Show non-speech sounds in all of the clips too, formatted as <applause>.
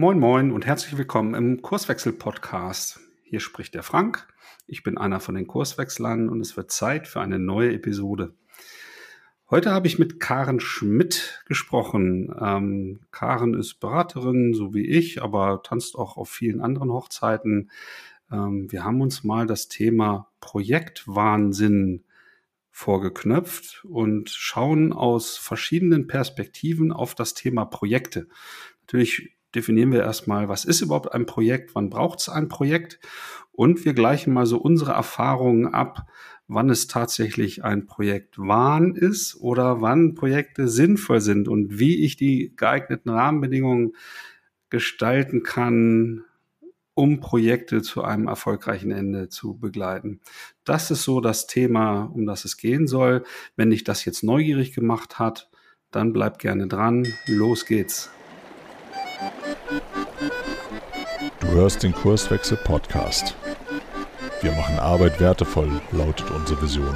Moin, moin und herzlich willkommen im Kurswechsel-Podcast. Hier spricht der Frank. Ich bin einer von den Kurswechslern und es wird Zeit für eine neue Episode. Heute habe ich mit Karen Schmidt gesprochen. Ähm, Karen ist Beraterin, so wie ich, aber tanzt auch auf vielen anderen Hochzeiten. Ähm, wir haben uns mal das Thema Projektwahnsinn vorgeknöpft und schauen aus verschiedenen Perspektiven auf das Thema Projekte. Natürlich definieren wir erstmal, was ist überhaupt ein Projekt, wann braucht es ein Projekt und wir gleichen mal so unsere Erfahrungen ab, wann es tatsächlich ein Projekt Wahn ist oder wann Projekte sinnvoll sind und wie ich die geeigneten Rahmenbedingungen gestalten kann, um Projekte zu einem erfolgreichen Ende zu begleiten. Das ist so das Thema, um das es gehen soll. Wenn dich das jetzt neugierig gemacht hat, dann bleib gerne dran. Los geht's. Hörst den Kurswechsel Podcast. Wir machen Arbeit wertevoll, lautet unsere Vision.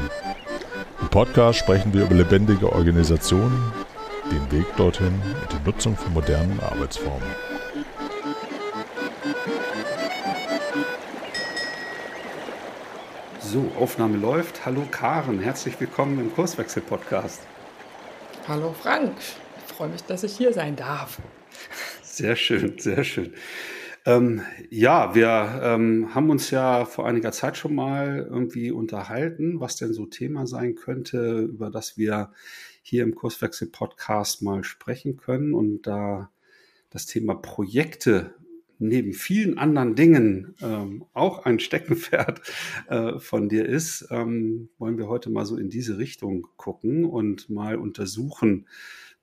Im Podcast sprechen wir über lebendige Organisationen, den Weg dorthin und die Nutzung von modernen Arbeitsformen. So, Aufnahme läuft. Hallo Karen, herzlich willkommen im Kurswechsel-Podcast. Hallo Frank, ich freue mich, dass ich hier sein darf. Sehr schön, sehr schön. Ähm, ja, wir ähm, haben uns ja vor einiger Zeit schon mal irgendwie unterhalten, was denn so Thema sein könnte, über das wir hier im Kurswechsel-Podcast mal sprechen können. Und da das Thema Projekte neben vielen anderen Dingen ähm, auch ein Steckenpferd <laughs> äh, von dir ist, ähm, wollen wir heute mal so in diese Richtung gucken und mal untersuchen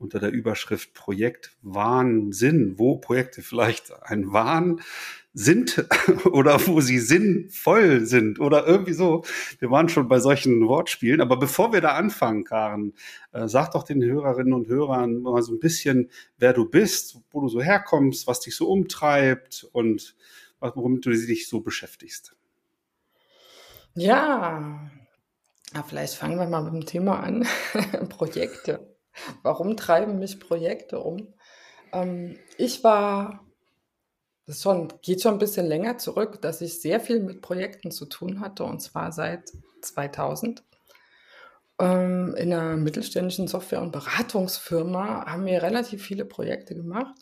unter der Überschrift Projekt Wahnsinn, wo Projekte vielleicht ein Wahn sind <laughs> oder wo sie sinnvoll sind oder irgendwie so. Wir waren schon bei solchen Wortspielen. Aber bevor wir da anfangen, Karen, äh, sag doch den Hörerinnen und Hörern mal so ein bisschen, wer du bist, wo du so herkommst, was dich so umtreibt und womit du dich so beschäftigst. Ja, ja vielleicht fangen wir mal mit dem Thema an. <laughs> Projekte. Warum treiben mich Projekte um? Ähm, ich war das schon, geht schon ein bisschen länger zurück, dass ich sehr viel mit Projekten zu tun hatte und zwar seit 2000. Ähm, in einer mittelständischen Software- und Beratungsfirma haben wir relativ viele Projekte gemacht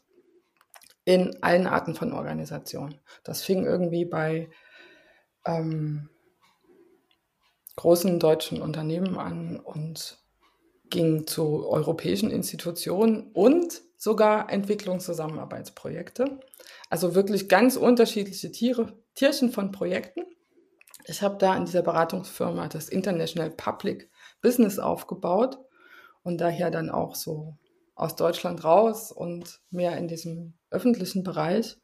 in allen Arten von Organisationen. Das fing irgendwie bei ähm, großen deutschen Unternehmen an und ging zu europäischen Institutionen und sogar Entwicklungszusammenarbeitsprojekte. Also wirklich ganz unterschiedliche Tiere, Tierchen von Projekten. Ich habe da in dieser Beratungsfirma das International Public Business aufgebaut und daher dann auch so aus Deutschland raus und mehr in diesem öffentlichen Bereich.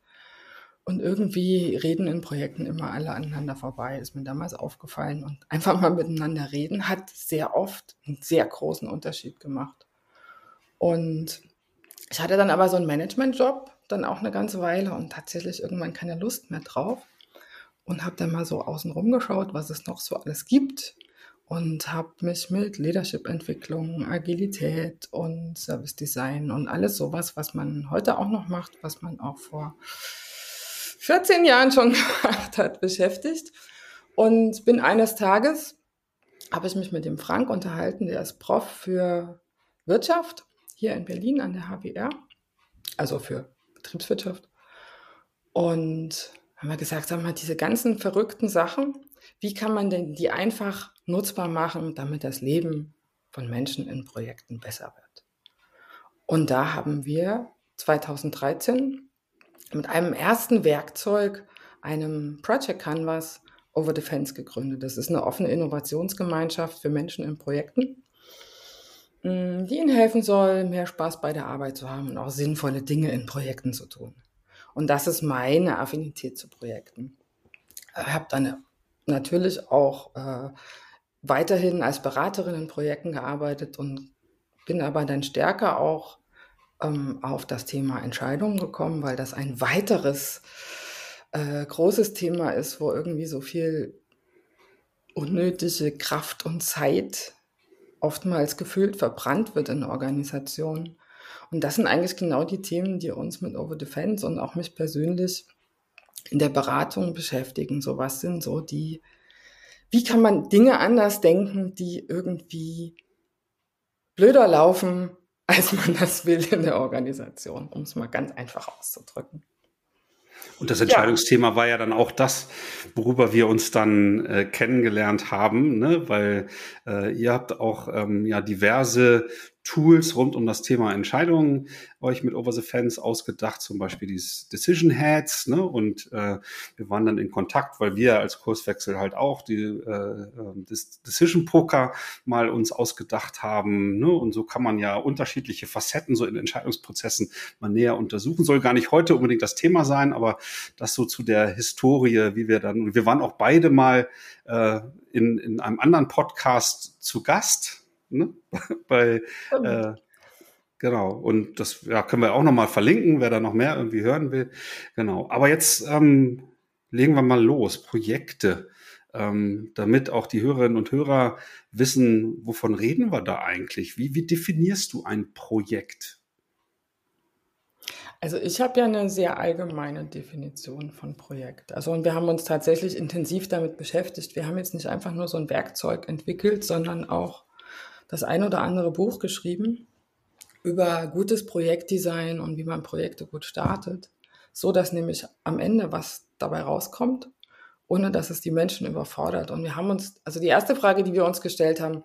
Und irgendwie reden in Projekten immer alle aneinander vorbei, ist mir damals aufgefallen. Und einfach mal miteinander reden hat sehr oft einen sehr großen Unterschied gemacht. Und ich hatte dann aber so einen Managementjob, dann auch eine ganze Weile und tatsächlich irgendwann keine Lust mehr drauf. Und habe dann mal so außen rum geschaut, was es noch so alles gibt. Und habe mich mit Leadership-Entwicklung, Agilität und Service Design und alles sowas, was man heute auch noch macht, was man auch vor 14 Jahren schon <laughs> gemacht hat, beschäftigt. Und bin eines Tages, habe ich mich mit dem Frank unterhalten, der ist Prof für Wirtschaft hier in Berlin an der HWR, also für Betriebswirtschaft. Und haben wir gesagt, sag mal, diese ganzen verrückten Sachen, wie kann man denn die einfach nutzbar machen, damit das Leben von Menschen in Projekten besser wird? Und da haben wir 2013 mit einem ersten Werkzeug, einem Project Canvas Over Defense gegründet. Das ist eine offene Innovationsgemeinschaft für Menschen in Projekten, mm, die ihnen helfen soll, mehr Spaß bei der Arbeit zu haben und auch sinnvolle Dinge in Projekten zu tun. Und das ist meine Affinität zu Projekten. Ich habe dann natürlich auch äh, weiterhin als Beraterin in Projekten gearbeitet und bin aber dann stärker auch ähm, auf das Thema Entscheidungen gekommen, weil das ein weiteres äh, großes Thema ist, wo irgendwie so viel unnötige Kraft und Zeit oftmals gefühlt verbrannt wird in Organisationen. Und das sind eigentlich genau die Themen, die uns mit Over Defense und auch mich persönlich in der Beratung beschäftigen. So was sind so die, wie kann man Dinge anders denken, die irgendwie blöder laufen, als man das will in der Organisation, um es mal ganz einfach auszudrücken. Und das Entscheidungsthema ja. war ja dann auch das, worüber wir uns dann äh, kennengelernt haben, ne? weil äh, ihr habt auch ähm, ja diverse Tools rund um das Thema Entscheidungen euch mit Over the Fence ausgedacht, zum Beispiel dieses Decision Heads, ne? Und äh, wir waren dann in Kontakt, weil wir als Kurswechsel halt auch die äh, das Decision Poker mal uns ausgedacht haben, ne? Und so kann man ja unterschiedliche Facetten so in Entscheidungsprozessen mal näher untersuchen. Soll gar nicht heute unbedingt das Thema sein, aber das so zu der Historie, wie wir dann, wir waren auch beide mal äh, in, in einem anderen Podcast zu Gast Ne? <laughs> Bei, äh, genau. Und das ja, können wir auch nochmal verlinken, wer da noch mehr irgendwie hören will. Genau. Aber jetzt ähm, legen wir mal los. Projekte. Ähm, damit auch die Hörerinnen und Hörer wissen, wovon reden wir da eigentlich? Wie, wie definierst du ein Projekt? Also ich habe ja eine sehr allgemeine Definition von Projekt. Also und wir haben uns tatsächlich intensiv damit beschäftigt. Wir haben jetzt nicht einfach nur so ein Werkzeug entwickelt, sondern auch das ein oder andere Buch geschrieben über gutes Projektdesign und wie man Projekte gut startet, so dass nämlich am Ende was dabei rauskommt, ohne dass es die Menschen überfordert. Und wir haben uns, also die erste Frage, die wir uns gestellt haben,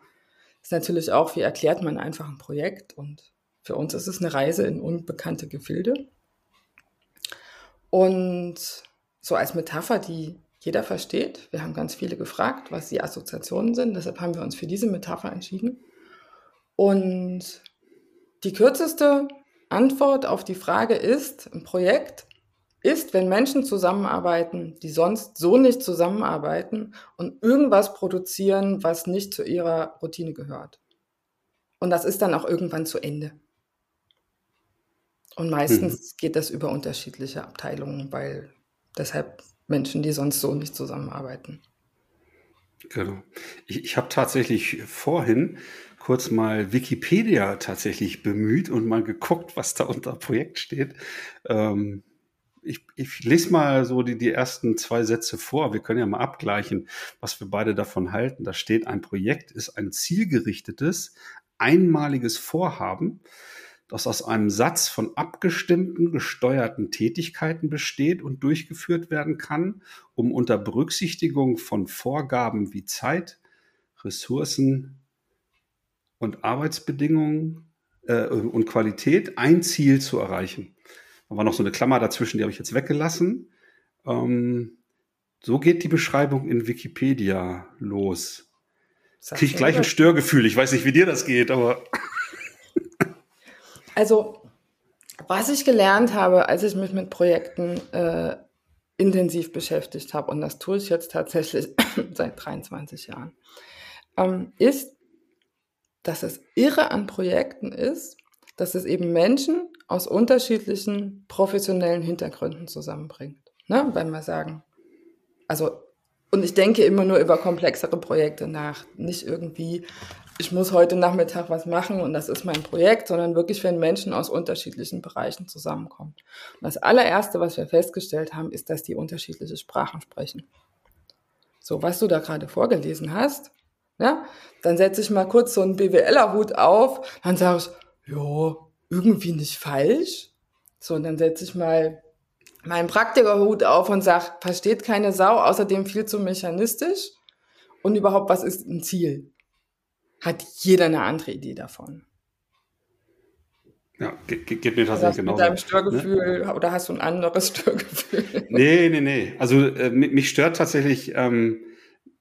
ist natürlich auch, wie erklärt man einfach ein Projekt? Und für uns ist es eine Reise in unbekannte Gefilde. Und so als Metapher, die jeder versteht. Wir haben ganz viele gefragt, was die Assoziationen sind. Deshalb haben wir uns für diese Metapher entschieden. Und die kürzeste Antwort auf die Frage ist, ein Projekt ist, wenn Menschen zusammenarbeiten, die sonst so nicht zusammenarbeiten und irgendwas produzieren, was nicht zu ihrer Routine gehört. Und das ist dann auch irgendwann zu Ende. Und meistens mhm. geht das über unterschiedliche Abteilungen, weil deshalb Menschen, die sonst so nicht zusammenarbeiten. Genau. Ich, ich habe tatsächlich vorhin kurz mal Wikipedia tatsächlich bemüht und mal geguckt, was da unter Projekt steht. Ähm, ich, ich lese mal so die, die ersten zwei Sätze vor. Wir können ja mal abgleichen, was wir beide davon halten. Da steht, ein Projekt ist ein zielgerichtetes, einmaliges Vorhaben, das aus einem Satz von abgestimmten, gesteuerten Tätigkeiten besteht und durchgeführt werden kann, um unter Berücksichtigung von Vorgaben wie Zeit, Ressourcen, und Arbeitsbedingungen äh, und Qualität ein Ziel zu erreichen. Da war noch so eine Klammer dazwischen, die habe ich jetzt weggelassen. Ähm, so geht die Beschreibung in Wikipedia los. Kriege ich gleich ein Störgefühl. Ich weiß nicht, wie dir das geht, aber. <laughs> Also, was ich gelernt habe, als ich mich mit Projekten äh, intensiv beschäftigt habe, und das tue ich jetzt tatsächlich <coughs> seit 23 Jahren, ähm, ist, dass es irre an Projekten ist, dass es eben Menschen aus unterschiedlichen professionellen Hintergründen zusammenbringt. Ne? Wenn wir sagen, also, und ich denke immer nur über komplexere Projekte nach, nicht irgendwie, ich muss heute Nachmittag was machen und das ist mein Projekt, sondern wirklich, wenn Menschen aus unterschiedlichen Bereichen zusammenkommen. Und das allererste, was wir festgestellt haben, ist, dass die unterschiedliche Sprachen sprechen. So, was du da gerade vorgelesen hast, ja, dann setze ich mal kurz so einen BWLer-Hut auf, dann sage ich, ja, irgendwie nicht falsch. So, und dann setze ich mal meinen Praktikerhut auf und sage, versteht keine Sau, außerdem viel zu mechanistisch. Und überhaupt, was ist ein Ziel? Hat jeder eine andere Idee davon. Ja, geht, geht mir tatsächlich genauso. Mit deinem Störgefühl ne? oder hast du ein anderes Störgefühl? Nee, nee, nee. Also äh, mich stört tatsächlich ähm,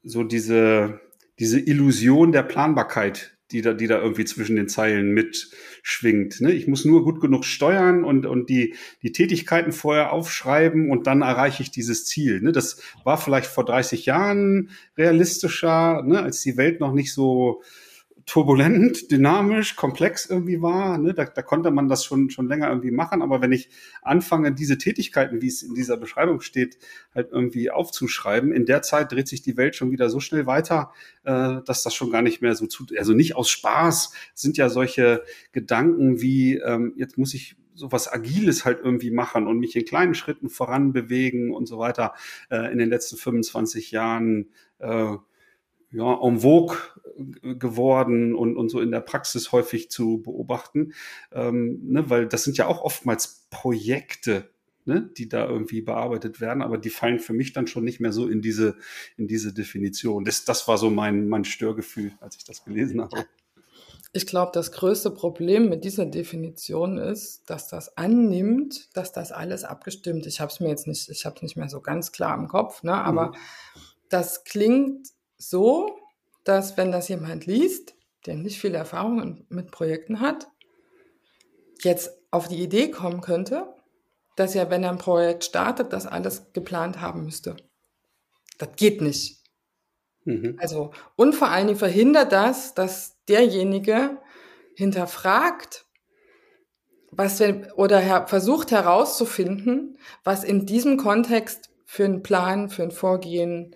so diese, diese Illusion der Planbarkeit, die da, die da irgendwie zwischen den Zeilen mitschwingt. Ne? Ich muss nur gut genug steuern und, und die, die Tätigkeiten vorher aufschreiben und dann erreiche ich dieses Ziel. Ne? Das war vielleicht vor 30 Jahren realistischer, ne? als die Welt noch nicht so turbulent, dynamisch, komplex irgendwie war. Ne? Da, da konnte man das schon, schon länger irgendwie machen. Aber wenn ich anfange, diese Tätigkeiten, wie es in dieser Beschreibung steht, halt irgendwie aufzuschreiben, in der Zeit dreht sich die Welt schon wieder so schnell weiter, äh, dass das schon gar nicht mehr so zu, also nicht aus Spaß sind ja solche Gedanken wie, ähm, jetzt muss ich sowas Agiles halt irgendwie machen und mich in kleinen Schritten voran bewegen und so weiter äh, in den letzten 25 Jahren äh, ja, en vogue geworden und, und so in der Praxis häufig zu beobachten, ähm, ne, weil das sind ja auch oftmals Projekte, ne, die da irgendwie bearbeitet werden, aber die fallen für mich dann schon nicht mehr so in diese, in diese Definition. Das, das war so mein, mein Störgefühl, als ich das gelesen habe. Ich glaube, das größte Problem mit dieser Definition ist, dass das annimmt, dass das alles abgestimmt. Ich habe es mir jetzt nicht, ich habe es nicht mehr so ganz klar im Kopf, ne? aber mhm. das klingt so, dass wenn das jemand liest, der nicht viel Erfahrung mit Projekten hat, jetzt auf die Idee kommen könnte, dass er, wenn er ein Projekt startet, das alles geplant haben müsste. Das geht nicht. Mhm. Also, und vor allen Dingen verhindert das, dass derjenige hinterfragt, was wir, oder her, versucht herauszufinden, was in diesem Kontext für einen Plan, für ein Vorgehen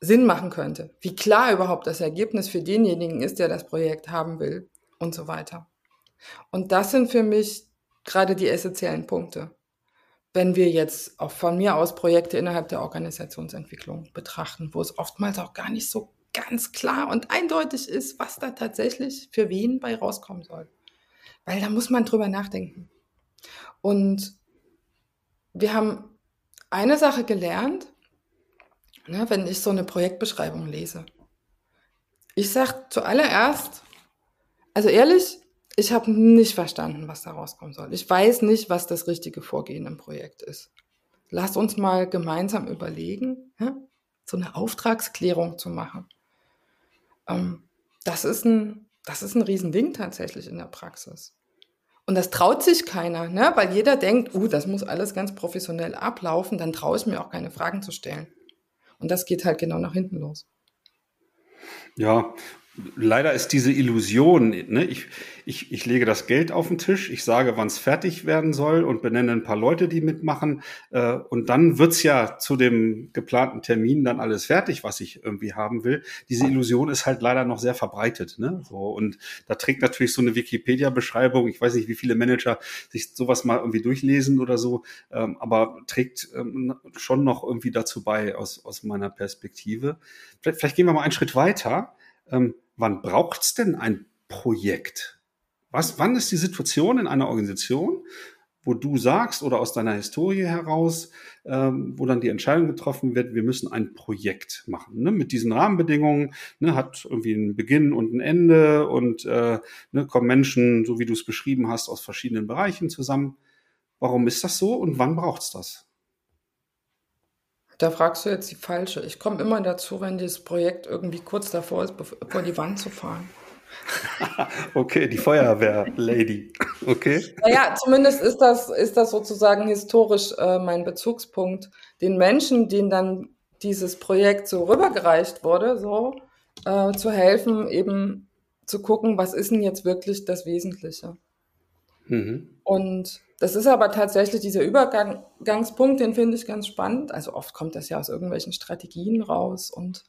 Sinn machen könnte. Wie klar überhaupt das Ergebnis für denjenigen ist, der das Projekt haben will und so weiter. Und das sind für mich gerade die essentiellen Punkte. Wenn wir jetzt auch von mir aus Projekte innerhalb der Organisationsentwicklung betrachten, wo es oftmals auch gar nicht so ganz klar und eindeutig ist, was da tatsächlich für wen bei rauskommen soll. Weil da muss man drüber nachdenken. Und wir haben eine Sache gelernt, ne, wenn ich so eine Projektbeschreibung lese. Ich sage zuallererst, also ehrlich, ich habe nicht verstanden, was da rauskommen soll. Ich weiß nicht, was das richtige Vorgehen im Projekt ist. Lass uns mal gemeinsam überlegen, ja, so eine Auftragsklärung zu machen. Ähm, das ist ein, das ist ein Riesending tatsächlich in der Praxis. Und das traut sich keiner, ne? weil jeder denkt, uh, das muss alles ganz professionell ablaufen, dann traue ich mir auch keine Fragen zu stellen. Und das geht halt genau nach hinten los. Ja, leider ist diese Illusion, ne, ich, ich, ich lege das Geld auf den Tisch, ich sage, wann es fertig werden soll und benenne ein paar Leute, die mitmachen. Äh, und dann wird's ja zu dem geplanten Termin dann alles fertig, was ich irgendwie haben will. Diese Illusion ist halt leider noch sehr verbreitet. Ne? So, und da trägt natürlich so eine Wikipedia-Beschreibung, ich weiß nicht, wie viele Manager sich sowas mal irgendwie durchlesen oder so, ähm, aber trägt ähm, schon noch irgendwie dazu bei aus, aus meiner Perspektive. Vielleicht, vielleicht gehen wir mal einen Schritt weiter. Ähm, wann braucht es denn ein Projekt? Was, wann ist die Situation in einer Organisation, wo du sagst oder aus deiner Historie heraus, ähm, wo dann die Entscheidung getroffen wird, wir müssen ein Projekt machen. Ne? Mit diesen Rahmenbedingungen ne, hat irgendwie einen Beginn und ein Ende und äh, ne, kommen Menschen, so wie du es beschrieben hast, aus verschiedenen Bereichen zusammen. Warum ist das so und wann braucht es das? Da fragst du jetzt die falsche. Ich komme immer dazu, wenn dieses Projekt irgendwie kurz davor ist, vor die Wand zu fahren. <laughs> okay, die Feuerwehr-Lady. Okay. Naja, zumindest ist das, ist das sozusagen historisch äh, mein Bezugspunkt. Den Menschen, denen dann dieses Projekt so rübergereicht wurde, so äh, zu helfen, eben zu gucken, was ist denn jetzt wirklich das Wesentliche. Mhm. Und das ist aber tatsächlich dieser Übergangspunkt, den finde ich ganz spannend. Also oft kommt das ja aus irgendwelchen Strategien raus und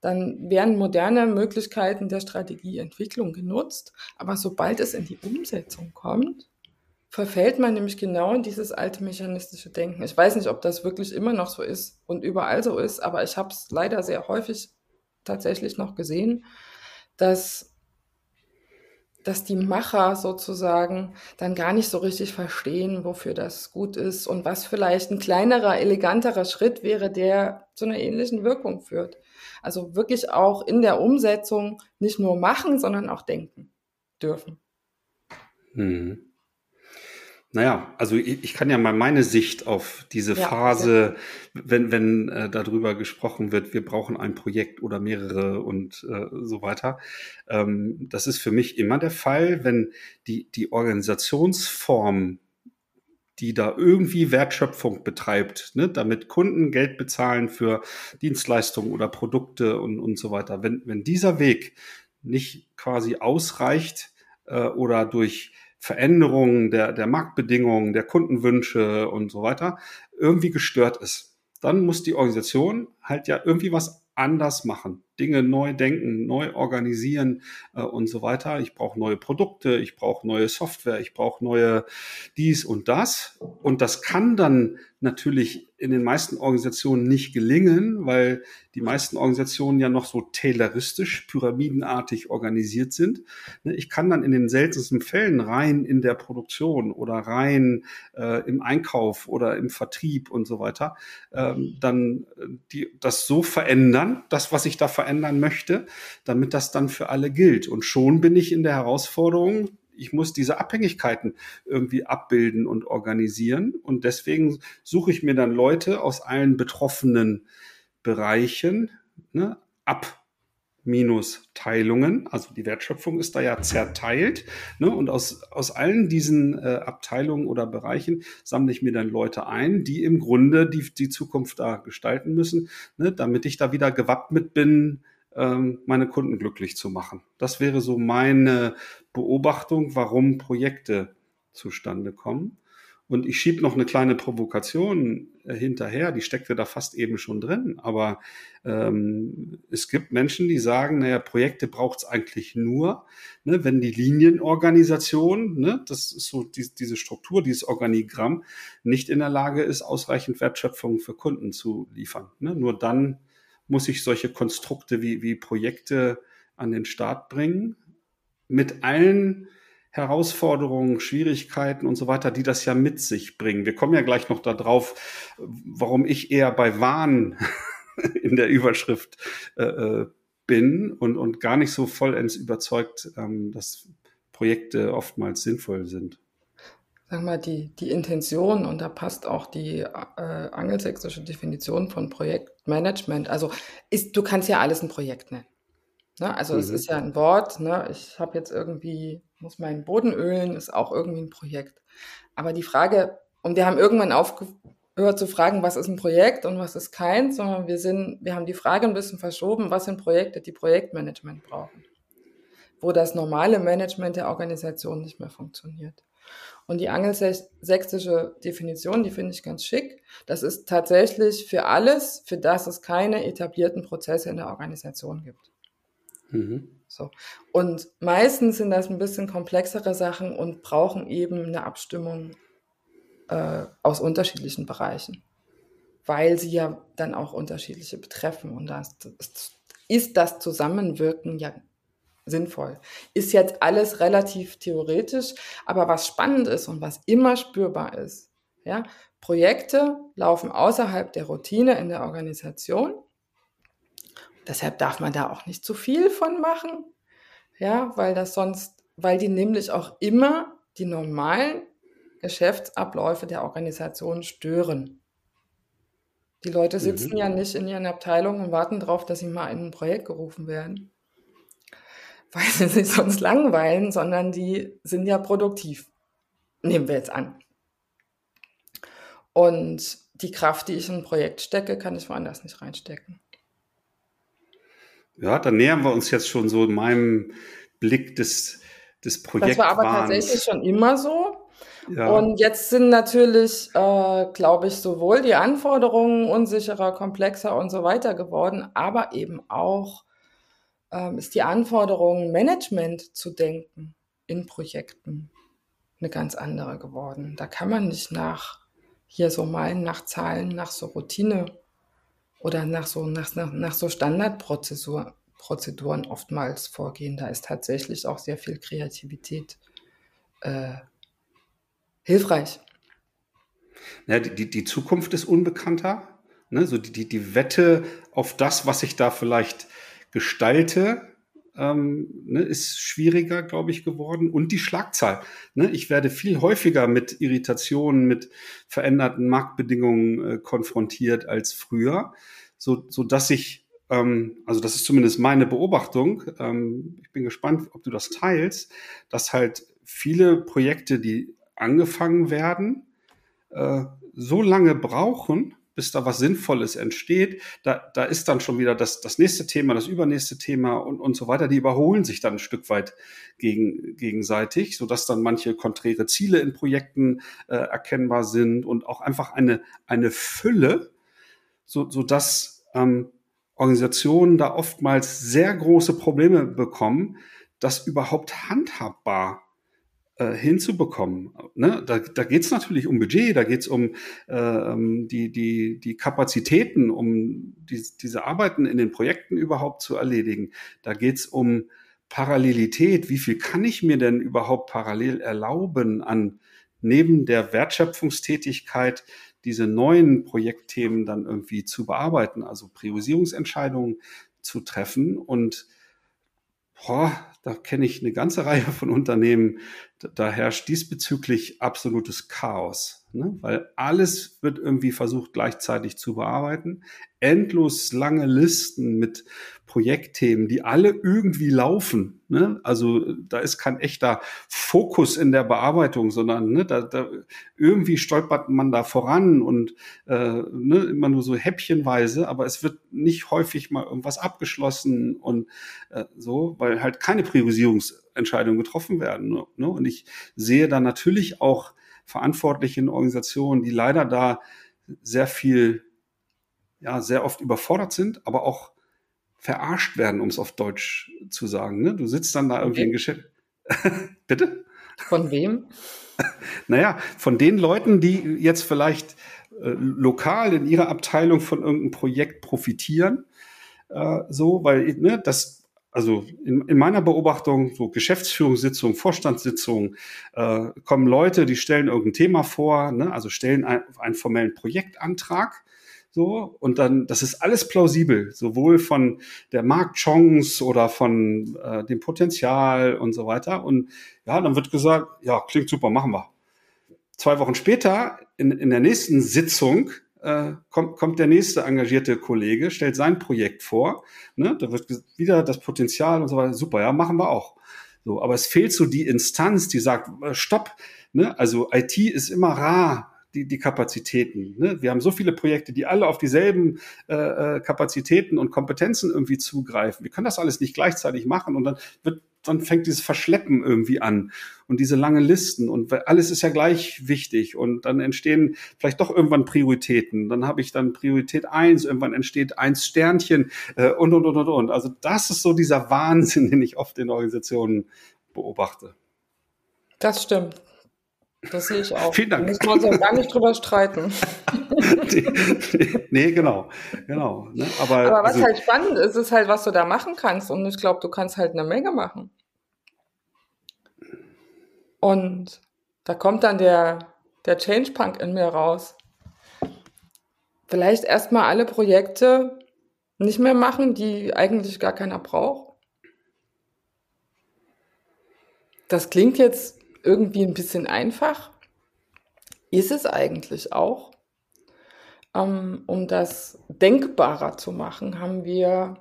dann werden moderne Möglichkeiten der Strategieentwicklung genutzt. Aber sobald es in die Umsetzung kommt, verfällt man nämlich genau in dieses alte mechanistische Denken. Ich weiß nicht, ob das wirklich immer noch so ist und überall so ist, aber ich habe es leider sehr häufig tatsächlich noch gesehen, dass dass die Macher sozusagen dann gar nicht so richtig verstehen, wofür das gut ist und was vielleicht ein kleinerer, eleganterer Schritt wäre, der zu einer ähnlichen Wirkung führt. Also wirklich auch in der Umsetzung nicht nur machen, sondern auch denken dürfen. Hm. Naja, also ich, ich kann ja mal meine Sicht auf diese ja, Phase, ja. wenn, wenn äh, darüber gesprochen wird, wir brauchen ein Projekt oder mehrere und äh, so weiter. Ähm, das ist für mich immer der Fall, wenn die, die Organisationsform, die da irgendwie Wertschöpfung betreibt, ne, damit Kunden Geld bezahlen für Dienstleistungen oder Produkte und, und so weiter, wenn, wenn dieser Weg nicht quasi ausreicht äh, oder durch Veränderungen der, der Marktbedingungen, der Kundenwünsche und so weiter irgendwie gestört ist. Dann muss die Organisation halt ja irgendwie was anders machen. Dinge neu denken, neu organisieren äh, und so weiter. Ich brauche neue Produkte, ich brauche neue Software, ich brauche neue dies und das. Und das kann dann natürlich in den meisten Organisationen nicht gelingen, weil die meisten Organisationen ja noch so tayloristisch, pyramidenartig organisiert sind. Ne, ich kann dann in den seltensten Fällen rein in der Produktion oder rein äh, im Einkauf oder im Vertrieb und so weiter, ähm, dann äh, die, das so verändern, das, was ich da verändern möchte, damit das dann für alle gilt. Und schon bin ich in der Herausforderung, ich muss diese Abhängigkeiten irgendwie abbilden und organisieren. Und deswegen suche ich mir dann Leute aus allen betroffenen Bereichen ne, ab. Minus Teilungen, also die Wertschöpfung ist da ja zerteilt. Ne? Und aus, aus allen diesen äh, Abteilungen oder Bereichen sammle ich mir dann Leute ein, die im Grunde die, die Zukunft da gestalten müssen, ne? damit ich da wieder gewappnet bin, ähm, meine Kunden glücklich zu machen. Das wäre so meine Beobachtung, warum Projekte zustande kommen. Und ich schiebe noch eine kleine Provokation äh, hinterher, die steckt ja da fast eben schon drin. Aber ähm, es gibt Menschen, die sagen, naja, Projekte braucht es eigentlich nur, ne, wenn die Linienorganisation, ne, das ist so die, diese Struktur, dieses Organigramm, nicht in der Lage ist, ausreichend Wertschöpfung für Kunden zu liefern. Ne. Nur dann muss ich solche Konstrukte wie, wie Projekte an den Start bringen, mit allen Herausforderungen, Schwierigkeiten und so weiter, die das ja mit sich bringen. Wir kommen ja gleich noch darauf, warum ich eher bei Wahn <laughs> in der Überschrift äh, äh, bin und, und gar nicht so vollends überzeugt, ähm, dass Projekte oftmals sinnvoll sind sag mal, die, die Intention, und da passt auch die äh, angelsächsische Definition von Projektmanagement. Also ist, du kannst ja alles ein Projekt nennen. Ne? Also es mhm. ist ja ein Wort, ne? ich habe jetzt irgendwie, muss meinen Boden ölen, ist auch irgendwie ein Projekt. Aber die Frage, und wir haben irgendwann aufgehört zu fragen, was ist ein Projekt und was ist keins, sondern wir sind, wir haben die Frage ein bisschen verschoben, was sind Projekte, die Projektmanagement brauchen. Wo das normale Management der Organisation nicht mehr funktioniert. Und die angelsächsische Definition, die finde ich ganz schick. Das ist tatsächlich für alles, für das es keine etablierten Prozesse in der Organisation gibt. Mhm. So. Und meistens sind das ein bisschen komplexere Sachen und brauchen eben eine Abstimmung äh, aus unterschiedlichen Bereichen, weil sie ja dann auch unterschiedliche betreffen. Und das, das ist das Zusammenwirken ja sinnvoll. Ist jetzt alles relativ theoretisch, aber was spannend ist und was immer spürbar ist, ja, Projekte laufen außerhalb der Routine in der Organisation. Deshalb darf man da auch nicht zu viel von machen, ja, weil das sonst, weil die nämlich auch immer die normalen Geschäftsabläufe der Organisation stören. Die Leute sitzen mhm. ja nicht in ihren Abteilungen und warten darauf, dass sie mal in ein Projekt gerufen werden <laughs> weil sie sich sonst langweilen, sondern die sind ja produktiv. Nehmen wir jetzt an. Und die Kraft, die ich in ein Projekt stecke, kann ich woanders nicht reinstecken. Ja, dann nähern wir uns jetzt schon so in meinem Blick des, des Projekts. Das war aber tatsächlich schon immer so. Ja. Und jetzt sind natürlich, äh, glaube ich, sowohl die Anforderungen unsicherer, komplexer und so weiter geworden, aber eben auch ähm, ist die Anforderung, Management zu denken in Projekten eine ganz andere geworden. Da kann man nicht nach hier so malen, nach Zahlen, nach so Routine oder nach so, nach, nach, nach so Standardprozeduren oftmals vorgehen. Da ist tatsächlich auch sehr viel Kreativität äh, hilfreich. Ja, die, die Zukunft ist unbekannter. Ne? So die, die, die Wette auf das, was ich da vielleicht gestalte, ähm, ne, ist schwieriger, glaube ich, geworden. Und die Schlagzahl. Ne? Ich werde viel häufiger mit Irritationen, mit veränderten Marktbedingungen äh, konfrontiert als früher, so, so dass ich, ähm, also das ist zumindest meine Beobachtung, ähm, ich bin gespannt, ob du das teilst, dass halt viele Projekte, die angefangen werden, äh, so lange brauchen, bis da was Sinnvolles entsteht, da, da ist dann schon wieder das, das nächste Thema, das übernächste Thema und, und so weiter. Die überholen sich dann ein Stück weit gegen, gegenseitig, sodass dann manche konträre Ziele in Projekten äh, erkennbar sind und auch einfach eine, eine Fülle, so, so dass ähm, Organisationen da oftmals sehr große Probleme bekommen, das überhaupt handhabbar hinzubekommen. Ne? Da, da geht es natürlich um Budget, da geht es um äh, die, die, die Kapazitäten, um die, diese Arbeiten in den Projekten überhaupt zu erledigen. Da geht es um Parallelität. Wie viel kann ich mir denn überhaupt parallel erlauben an neben der Wertschöpfungstätigkeit diese neuen Projektthemen dann irgendwie zu bearbeiten, also Priorisierungsentscheidungen zu treffen und boah, da kenne ich eine ganze Reihe von Unternehmen, da, da herrscht diesbezüglich absolutes Chaos, ne? weil alles wird irgendwie versucht gleichzeitig zu bearbeiten. Endlos lange Listen mit Projektthemen, die alle irgendwie laufen. Ne? Also da ist kein echter Fokus in der Bearbeitung, sondern ne, da, da irgendwie stolpert man da voran und äh, ne, immer nur so häppchenweise, aber es wird nicht häufig mal irgendwas abgeschlossen und äh, so, weil halt keine Priorisierungsentscheidungen getroffen werden. Ne? Und ich sehe da natürlich auch Verantwortliche in Organisationen, die leider da sehr viel, ja, sehr oft überfordert sind, aber auch verarscht werden, um es auf Deutsch zu sagen. Ne? Du sitzt dann da irgendwie okay. im Geschäft. <laughs> Bitte? Von wem? <laughs> naja, von den Leuten, die jetzt vielleicht äh, lokal in ihrer Abteilung von irgendeinem Projekt profitieren. Äh, so, weil ne, das, also in, in meiner Beobachtung, so Geschäftsführungssitzungen, Vorstandssitzungen, äh, kommen Leute, die stellen irgendein Thema vor, ne, also stellen ein, einen formellen Projektantrag so, und dann, das ist alles plausibel, sowohl von der Marktchance oder von äh, dem Potenzial und so weiter. Und ja, dann wird gesagt, ja, klingt super, machen wir. Zwei Wochen später, in, in der nächsten Sitzung, äh, kommt, kommt der nächste engagierte Kollege, stellt sein Projekt vor. Ne? Da wird wieder das Potenzial und so weiter. Super, ja, machen wir auch. So, aber es fehlt so die Instanz, die sagt, äh, stopp, ne? also IT ist immer rar die, die Kapazitäten. Ne? Wir haben so viele Projekte, die alle auf dieselben äh, äh, Kapazitäten und Kompetenzen irgendwie zugreifen. Wir können das alles nicht gleichzeitig machen und dann wird dann fängt dieses Verschleppen irgendwie an und diese lange Listen und alles ist ja gleich wichtig und dann entstehen vielleicht doch irgendwann Prioritäten. Dann habe ich dann Priorität eins, irgendwann entsteht eins Sternchen äh, und und und und und. Also das ist so dieser Wahnsinn, <laughs> den ich oft in Organisationen beobachte. Das stimmt. Das sehe ich auch. Vielen Dank. Da müssen wir uns ja gar nicht drüber streiten. <laughs> <laughs> nee, genau. genau ne? Aber, Aber was also, halt spannend ist, ist halt, was du da machen kannst. Und ich glaube, du kannst halt eine Menge machen. Und da kommt dann der, der Change Punk in mir raus. Vielleicht erstmal alle Projekte nicht mehr machen, die eigentlich gar keiner braucht. Das klingt jetzt irgendwie ein bisschen einfach. Ist es eigentlich auch. Ähm, um das denkbarer zu machen, haben wir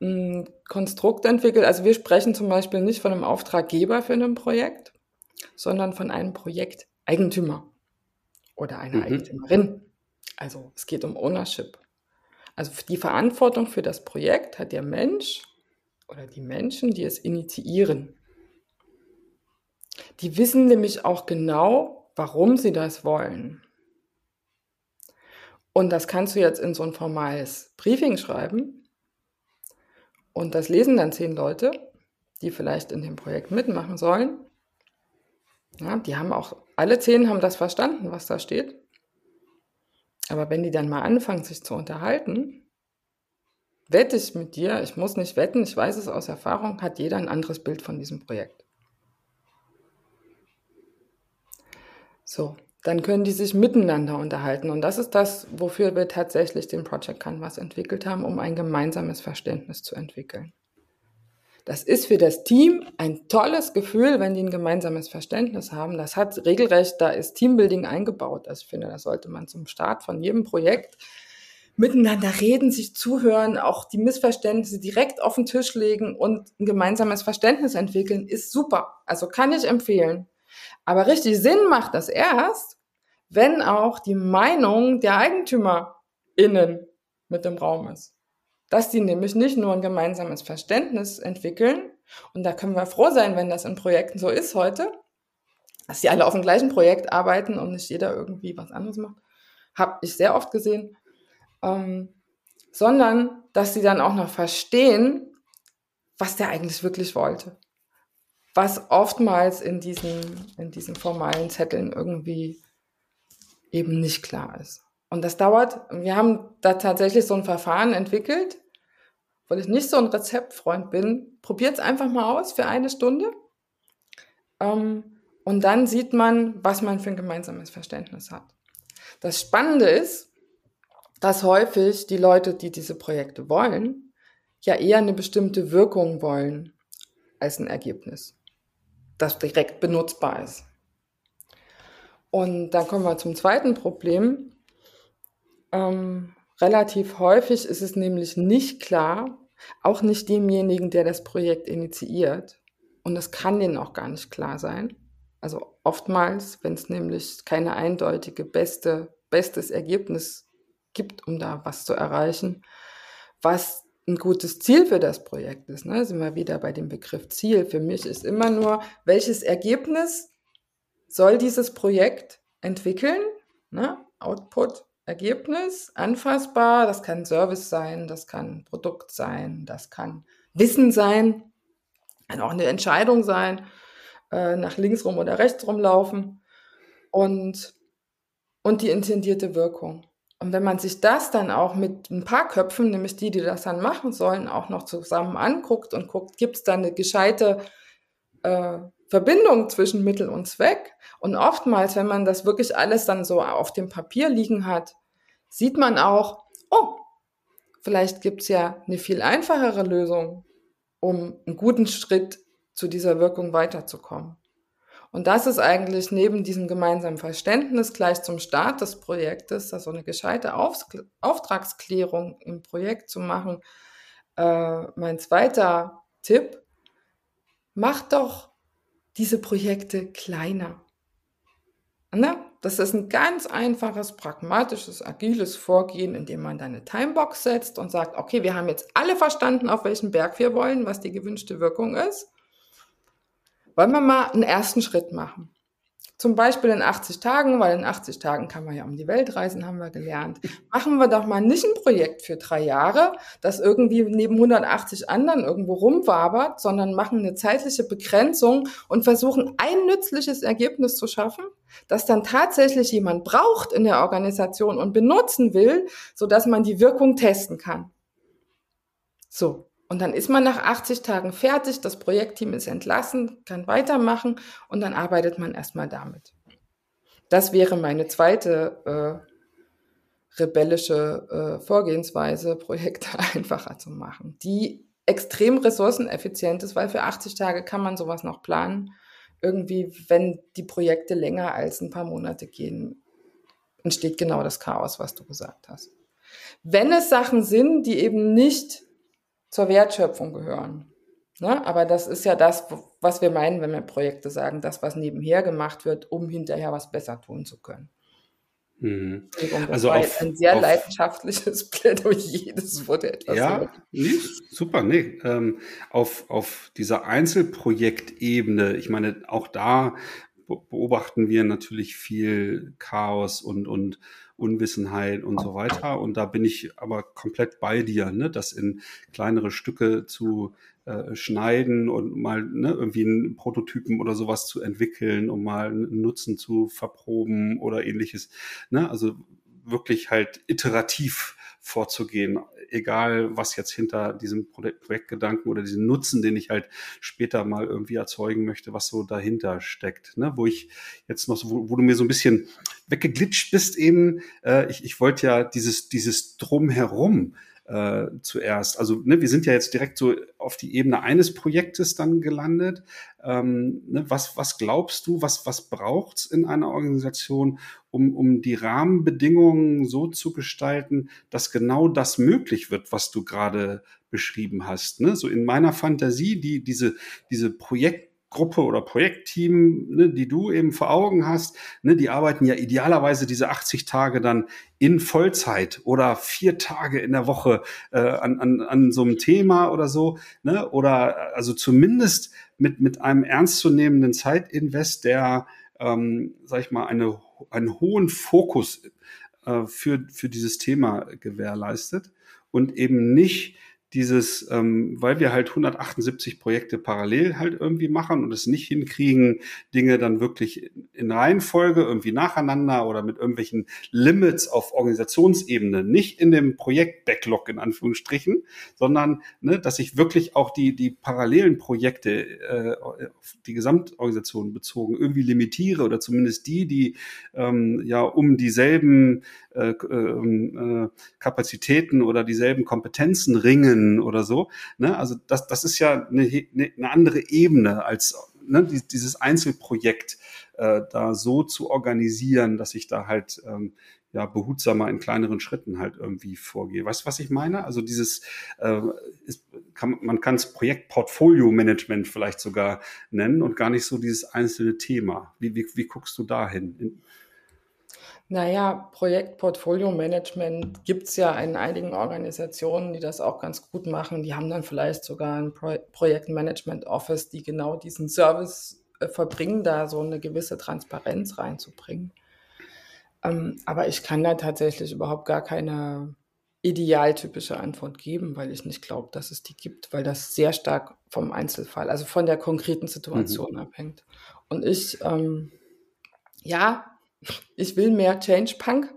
ein Konstrukt entwickelt. Also wir sprechen zum Beispiel nicht von einem Auftraggeber für ein Projekt, sondern von einem Projekteigentümer oder einer mhm. Eigentümerin. Also es geht um Ownership. Also die Verantwortung für das Projekt hat der Mensch oder die Menschen, die es initiieren. Die wissen nämlich auch genau, warum sie das wollen. Und das kannst du jetzt in so ein formales Briefing schreiben. Und das lesen dann zehn Leute, die vielleicht in dem Projekt mitmachen sollen. Ja, die haben auch, alle zehn haben das verstanden, was da steht. Aber wenn die dann mal anfangen, sich zu unterhalten, wette ich mit dir, ich muss nicht wetten, ich weiß es aus Erfahrung, hat jeder ein anderes Bild von diesem Projekt. So, dann können die sich miteinander unterhalten. Und das ist das, wofür wir tatsächlich den Project Canvas entwickelt haben, um ein gemeinsames Verständnis zu entwickeln. Das ist für das Team ein tolles Gefühl, wenn die ein gemeinsames Verständnis haben. Das hat regelrecht, da ist Teambuilding eingebaut. Also ich finde, das sollte man zum Start von jedem Projekt miteinander reden, sich zuhören, auch die Missverständnisse direkt auf den Tisch legen und ein gemeinsames Verständnis entwickeln, ist super. Also kann ich empfehlen. Aber richtig Sinn macht das erst, wenn auch die Meinung der EigentümerInnen mit im Raum ist. Dass die nämlich nicht nur ein gemeinsames Verständnis entwickeln, und da können wir froh sein, wenn das in Projekten so ist heute, dass die alle auf dem gleichen Projekt arbeiten und nicht jeder irgendwie was anderes macht. Habe ich sehr oft gesehen. Ähm, sondern dass sie dann auch noch verstehen, was der eigentlich wirklich wollte. Was oftmals in diesen, in diesen formalen Zetteln irgendwie eben nicht klar ist. Und das dauert, wir haben da tatsächlich so ein Verfahren entwickelt, weil ich nicht so ein Rezeptfreund bin. Probiert es einfach mal aus für eine Stunde. Ähm, und dann sieht man, was man für ein gemeinsames Verständnis hat. Das Spannende ist, dass häufig die Leute, die diese Projekte wollen, ja eher eine bestimmte Wirkung wollen als ein Ergebnis, das direkt benutzbar ist. Und dann kommen wir zum zweiten Problem. Ähm, relativ häufig ist es nämlich nicht klar, auch nicht demjenigen, der das Projekt initiiert. Und das kann denen auch gar nicht klar sein. Also oftmals, wenn es nämlich keine eindeutige beste, bestes Ergebnis gibt, um da was zu erreichen, was ein gutes Ziel für das Projekt ist. Ne? Sind wir wieder bei dem Begriff Ziel. Für mich ist immer nur, welches Ergebnis soll dieses Projekt entwickeln? Ne? Output, Ergebnis, anfassbar. Das kann Service sein, das kann Produkt sein, das kann Wissen sein, kann auch eine Entscheidung sein, äh, nach links rum oder rechts rumlaufen und, und die intendierte Wirkung. Und wenn man sich das dann auch mit ein paar Köpfen, nämlich die, die das dann machen sollen, auch noch zusammen anguckt und guckt, gibt es da eine gescheite äh, Verbindung zwischen Mittel und Zweck? Und oftmals, wenn man das wirklich alles dann so auf dem Papier liegen hat, sieht man auch, oh, vielleicht gibt es ja eine viel einfachere Lösung, um einen guten Schritt zu dieser Wirkung weiterzukommen. Und das ist eigentlich neben diesem gemeinsamen Verständnis gleich zum Start des Projektes, also eine gescheite Auf Auftragsklärung im Projekt zu machen, äh, mein zweiter Tipp, macht doch diese Projekte kleiner. Ne? Das ist ein ganz einfaches, pragmatisches, agiles Vorgehen, in dem man deine Timebox setzt und sagt, okay, wir haben jetzt alle verstanden, auf welchen Berg wir wollen, was die gewünschte Wirkung ist. Wollen wir mal einen ersten Schritt machen? Zum Beispiel in 80 Tagen, weil in 80 Tagen kann man ja um die Welt reisen, haben wir gelernt. Machen wir doch mal nicht ein Projekt für drei Jahre, das irgendwie neben 180 anderen irgendwo rumwabert, sondern machen eine zeitliche Begrenzung und versuchen ein nützliches Ergebnis zu schaffen, das dann tatsächlich jemand braucht in der Organisation und benutzen will, so dass man die Wirkung testen kann. So. Und dann ist man nach 80 Tagen fertig, das Projektteam ist entlassen, kann weitermachen und dann arbeitet man erstmal damit. Das wäre meine zweite äh, rebellische äh, Vorgehensweise, Projekte <laughs> einfacher zu machen, die extrem ressourceneffizient ist, weil für 80 Tage kann man sowas noch planen. Irgendwie, wenn die Projekte länger als ein paar Monate gehen, entsteht genau das Chaos, was du gesagt hast. Wenn es Sachen sind, die eben nicht zur Wertschöpfung gehören. Ne? Aber das ist ja das, was wir meinen, wenn wir Projekte sagen, das, was nebenher gemacht wird, um hinterher was besser tun zu können. Mhm. Also auf, ein sehr auf, leidenschaftliches <laughs> Plädoyer, das wurde etwas. Ja, nee, super, nee. Ähm, auf, auf dieser Einzelprojektebene, ich meine, auch da beobachten wir natürlich viel Chaos und, und Unwissenheit und so weiter. Und da bin ich aber komplett bei dir, ne? das in kleinere Stücke zu äh, schneiden und mal ne, irgendwie einen Prototypen oder sowas zu entwickeln, um mal einen Nutzen zu verproben oder ähnliches. Ne? Also wirklich halt iterativ vorzugehen, egal was jetzt hinter diesem Projektgedanken oder diesem Nutzen, den ich halt später mal irgendwie erzeugen möchte, was so dahinter steckt. Ne? Wo ich jetzt noch, so, wo, wo du mir so ein bisschen weggeglitscht bist eben, äh, ich, ich wollte ja dieses, dieses Drumherum äh, zuerst. Also ne, wir sind ja jetzt direkt so auf die Ebene eines Projektes dann gelandet. Ähm, ne, was, was glaubst du, was, was braucht's in einer Organisation, um, um die Rahmenbedingungen so zu gestalten, dass genau das möglich wird, was du gerade beschrieben hast? Ne? So in meiner Fantasie, die, diese, diese Projekt Projektgruppe oder Projektteam, ne, die du eben vor Augen hast, ne, die arbeiten ja idealerweise diese 80 Tage dann in Vollzeit oder vier Tage in der Woche äh, an, an, an so einem Thema oder so, ne, oder also zumindest mit, mit einem ernstzunehmenden Zeitinvest, der, ähm, sag ich mal, eine, einen hohen Fokus äh, für, für dieses Thema gewährleistet und eben nicht dieses, ähm, weil wir halt 178 Projekte parallel halt irgendwie machen und es nicht hinkriegen, Dinge dann wirklich in Reihenfolge irgendwie nacheinander oder mit irgendwelchen Limits auf Organisationsebene, nicht in dem Projekt-Backlog in Anführungsstrichen, sondern ne, dass ich wirklich auch die, die parallelen Projekte, äh, die Gesamtorganisation bezogen irgendwie limitiere oder zumindest die, die ähm, ja um dieselben äh, äh, Kapazitäten oder dieselben Kompetenzen ringen oder so. Ne? Also das, das ist ja eine, eine andere Ebene als ne, dieses Einzelprojekt äh, da so zu organisieren, dass ich da halt ähm, ja behutsamer in kleineren Schritten halt irgendwie vorgehe. Weißt du, was ich meine? Also dieses äh, ist, kann, man kann es Projektportfolio-Management vielleicht sogar nennen und gar nicht so dieses einzelne Thema. Wie, wie, wie guckst du da hin? Naja, Projektportfolio-Management gibt es ja in einigen Organisationen, die das auch ganz gut machen. Die haben dann vielleicht sogar ein Pro Projektmanagement-Office, die genau diesen Service äh, verbringen, da so eine gewisse Transparenz reinzubringen. Ähm, aber ich kann da tatsächlich überhaupt gar keine idealtypische Antwort geben, weil ich nicht glaube, dass es die gibt, weil das sehr stark vom Einzelfall, also von der konkreten Situation mhm. abhängt. Und ich, ähm, ja, ich will mehr Change Punk.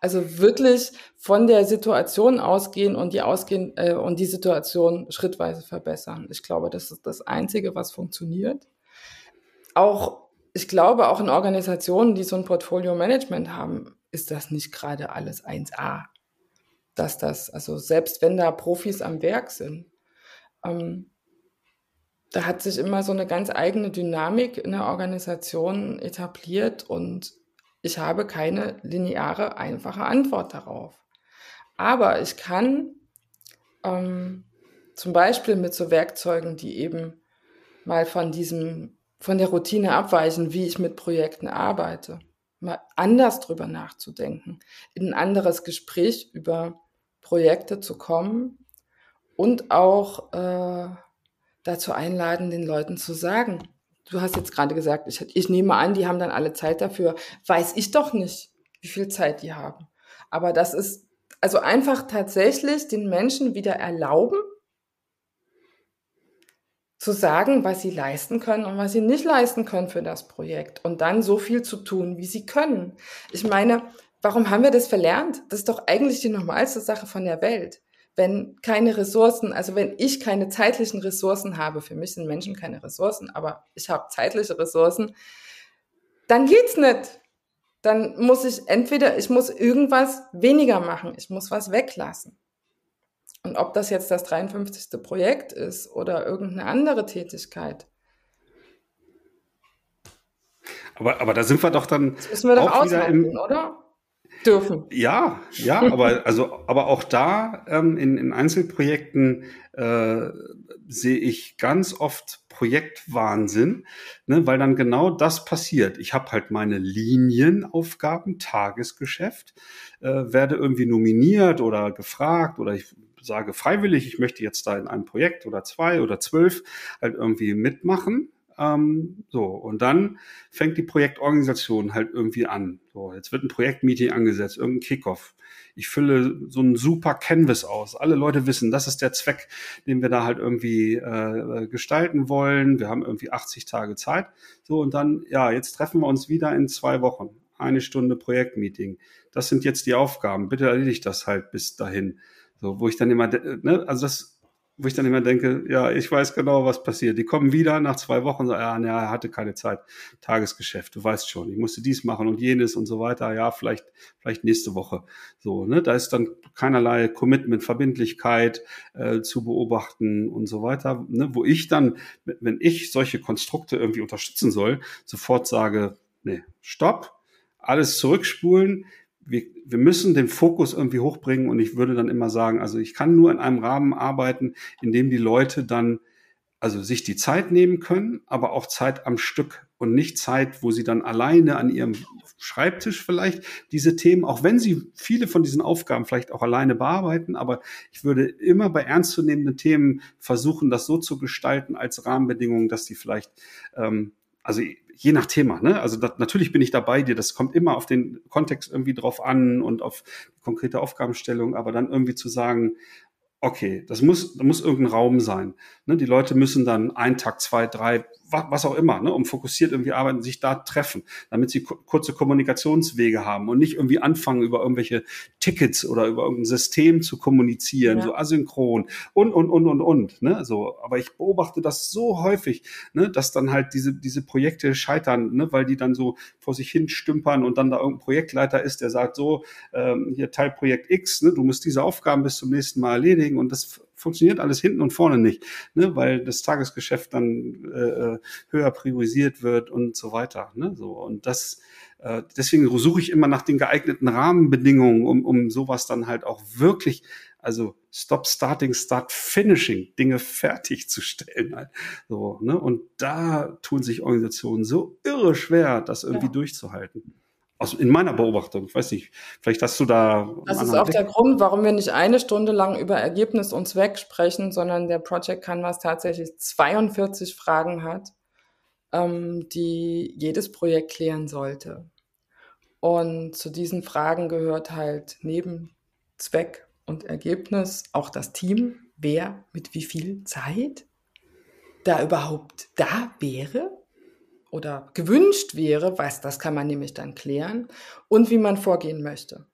Also wirklich von der Situation ausgehen und die ausgehen äh, und die Situation schrittweise verbessern. Ich glaube, das ist das Einzige, was funktioniert. Auch ich glaube, auch in Organisationen, die so ein Portfolio-Management haben, ist das nicht gerade alles 1A. Dass das, also selbst wenn da Profis am Werk sind, ähm, da hat sich immer so eine ganz eigene Dynamik in der Organisation etabliert und ich habe keine lineare, einfache Antwort darauf. Aber ich kann ähm, zum Beispiel mit so Werkzeugen, die eben mal von diesem, von der Routine abweichen, wie ich mit Projekten arbeite, mal anders drüber nachzudenken, in ein anderes Gespräch über Projekte zu kommen und auch äh, dazu einladen, den Leuten zu sagen, du hast jetzt gerade gesagt, ich, ich nehme an, die haben dann alle Zeit dafür. Weiß ich doch nicht, wie viel Zeit die haben. Aber das ist also einfach tatsächlich den Menschen wieder erlauben, zu sagen, was sie leisten können und was sie nicht leisten können für das Projekt und dann so viel zu tun, wie sie können. Ich meine, warum haben wir das verlernt? Das ist doch eigentlich die normalste Sache von der Welt wenn keine Ressourcen, also wenn ich keine zeitlichen Ressourcen habe, für mich sind Menschen keine Ressourcen, aber ich habe zeitliche Ressourcen, dann geht's nicht. Dann muss ich entweder, ich muss irgendwas weniger machen, ich muss was weglassen. Und ob das jetzt das 53. Projekt ist oder irgendeine andere Tätigkeit. Aber, aber da sind wir doch dann. Das müssen wir doch auch wieder im, oder? Dürfen. Ja, ja, <laughs> aber also, aber auch da ähm, in, in Einzelprojekten äh, sehe ich ganz oft Projektwahnsinn, ne, weil dann genau das passiert. Ich habe halt meine Linienaufgaben, Tagesgeschäft, äh, werde irgendwie nominiert oder gefragt oder ich sage freiwillig, ich möchte jetzt da in einem Projekt oder zwei oder zwölf halt irgendwie mitmachen. Ähm, so, und dann fängt die Projektorganisation halt irgendwie an. So, jetzt wird ein Projektmeeting angesetzt, irgendein Kickoff. Ich fülle so einen super Canvas aus. Alle Leute wissen, das ist der Zweck, den wir da halt irgendwie äh, gestalten wollen. Wir haben irgendwie 80 Tage Zeit. So, und dann, ja, jetzt treffen wir uns wieder in zwei Wochen. Eine Stunde Projektmeeting. Das sind jetzt die Aufgaben. Bitte erledigt das halt bis dahin. So, wo ich dann immer, ne, also das wo ich dann immer denke, ja, ich weiß genau, was passiert. Die kommen wieder nach zwei Wochen sagen, ja, ne, er hatte keine Zeit. Tagesgeschäft, du weißt schon, ich musste dies machen und jenes und so weiter. Ja, vielleicht, vielleicht nächste Woche. So, ne, da ist dann keinerlei Commitment, Verbindlichkeit äh, zu beobachten und so weiter. Ne, wo ich dann, wenn ich solche Konstrukte irgendwie unterstützen soll, sofort sage, nee, stopp, alles zurückspulen wir, wir müssen den Fokus irgendwie hochbringen und ich würde dann immer sagen, also ich kann nur in einem Rahmen arbeiten, in dem die Leute dann also sich die Zeit nehmen können, aber auch Zeit am Stück und nicht Zeit, wo sie dann alleine an ihrem Schreibtisch vielleicht diese Themen, auch wenn sie viele von diesen Aufgaben vielleicht auch alleine bearbeiten, aber ich würde immer bei ernstzunehmenden Themen versuchen, das so zu gestalten als Rahmenbedingungen, dass die vielleicht, ähm, also je nach Thema, ne? Also das, natürlich bin ich dabei dir, das kommt immer auf den Kontext irgendwie drauf an und auf konkrete Aufgabenstellung, aber dann irgendwie zu sagen, okay, das muss, da muss irgendein Raum sein. Ne? Die Leute müssen dann einen Tag, zwei, drei, was auch immer, ne, um fokussiert irgendwie arbeiten, sich da treffen, damit sie kurze Kommunikationswege haben und nicht irgendwie anfangen, über irgendwelche Tickets oder über irgendein System zu kommunizieren, ja. so asynchron und, und, und, und, und. Ne, so. Aber ich beobachte das so häufig, ne, dass dann halt diese, diese Projekte scheitern, ne, weil die dann so vor sich hin stümpern und dann da irgendein Projektleiter ist, der sagt so, ähm, hier Teilprojekt X, ne, du musst diese Aufgaben bis zum nächsten Mal erledigen und das funktioniert alles hinten und vorne nicht, ne, weil das Tagesgeschäft dann äh, äh, höher priorisiert wird und so weiter. Ne, so und das äh, deswegen suche ich immer nach den geeigneten Rahmenbedingungen, um, um sowas dann halt auch wirklich, also Stop Starting, Start Finishing, Dinge fertigzustellen. Halt. So, ne? Und da tun sich Organisationen so irre schwer, das irgendwie ja. durchzuhalten aus, in meiner Beobachtung. Ich weiß nicht, vielleicht hast du da. Das ist auch Blick. der Grund, warum wir nicht eine Stunde lang über Ergebnis und Zweck sprechen, sondern der Project Canvas tatsächlich 42 Fragen hat, ähm, die jedes Projekt klären sollte. Und zu diesen Fragen gehört halt neben Zweck und Ergebnis auch das Team. Wer mit wie viel Zeit da überhaupt da wäre oder gewünscht wäre, was das kann man nämlich dann klären und wie man vorgehen möchte.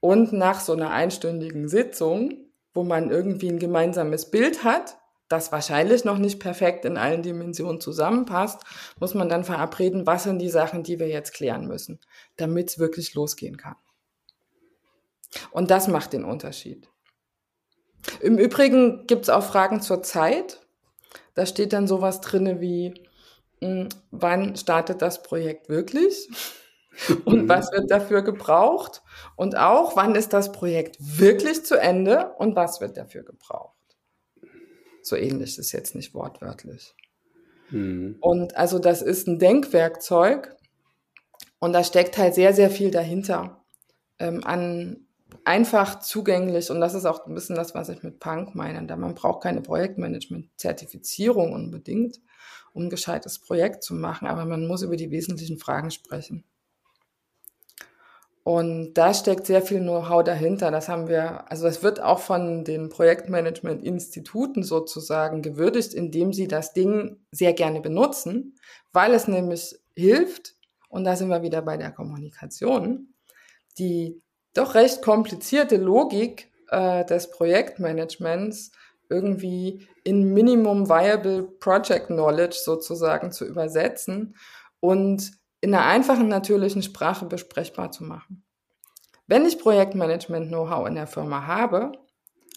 Und nach so einer einstündigen Sitzung, wo man irgendwie ein gemeinsames Bild hat, das wahrscheinlich noch nicht perfekt in allen Dimensionen zusammenpasst, muss man dann verabreden, was sind die Sachen, die wir jetzt klären müssen, damit es wirklich losgehen kann. Und das macht den Unterschied. Im Übrigen gibt es auch Fragen zur Zeit. Da steht dann sowas drinne wie, wann startet das Projekt wirklich <laughs> und was wird dafür gebraucht und auch wann ist das Projekt wirklich zu Ende und was wird dafür gebraucht. So ähnlich ist jetzt nicht wortwörtlich. Mhm. Und also das ist ein Denkwerkzeug und da steckt halt sehr, sehr viel dahinter ähm, an einfach zugänglich und das ist auch ein bisschen das, was ich mit Punk meine. Da man braucht keine Projektmanagement-Zertifizierung unbedingt, um ein gescheites Projekt zu machen, aber man muss über die wesentlichen Fragen sprechen. Und da steckt sehr viel Know-how dahinter. Das haben wir, also das wird auch von den Projektmanagement-Instituten sozusagen gewürdigt, indem sie das Ding sehr gerne benutzen, weil es nämlich hilft, und da sind wir wieder bei der Kommunikation, die doch recht komplizierte Logik äh, des Projektmanagements irgendwie in Minimum Viable Project Knowledge sozusagen zu übersetzen und in einer einfachen, natürlichen Sprache besprechbar zu machen. Wenn ich Projektmanagement-Know-how in der Firma habe,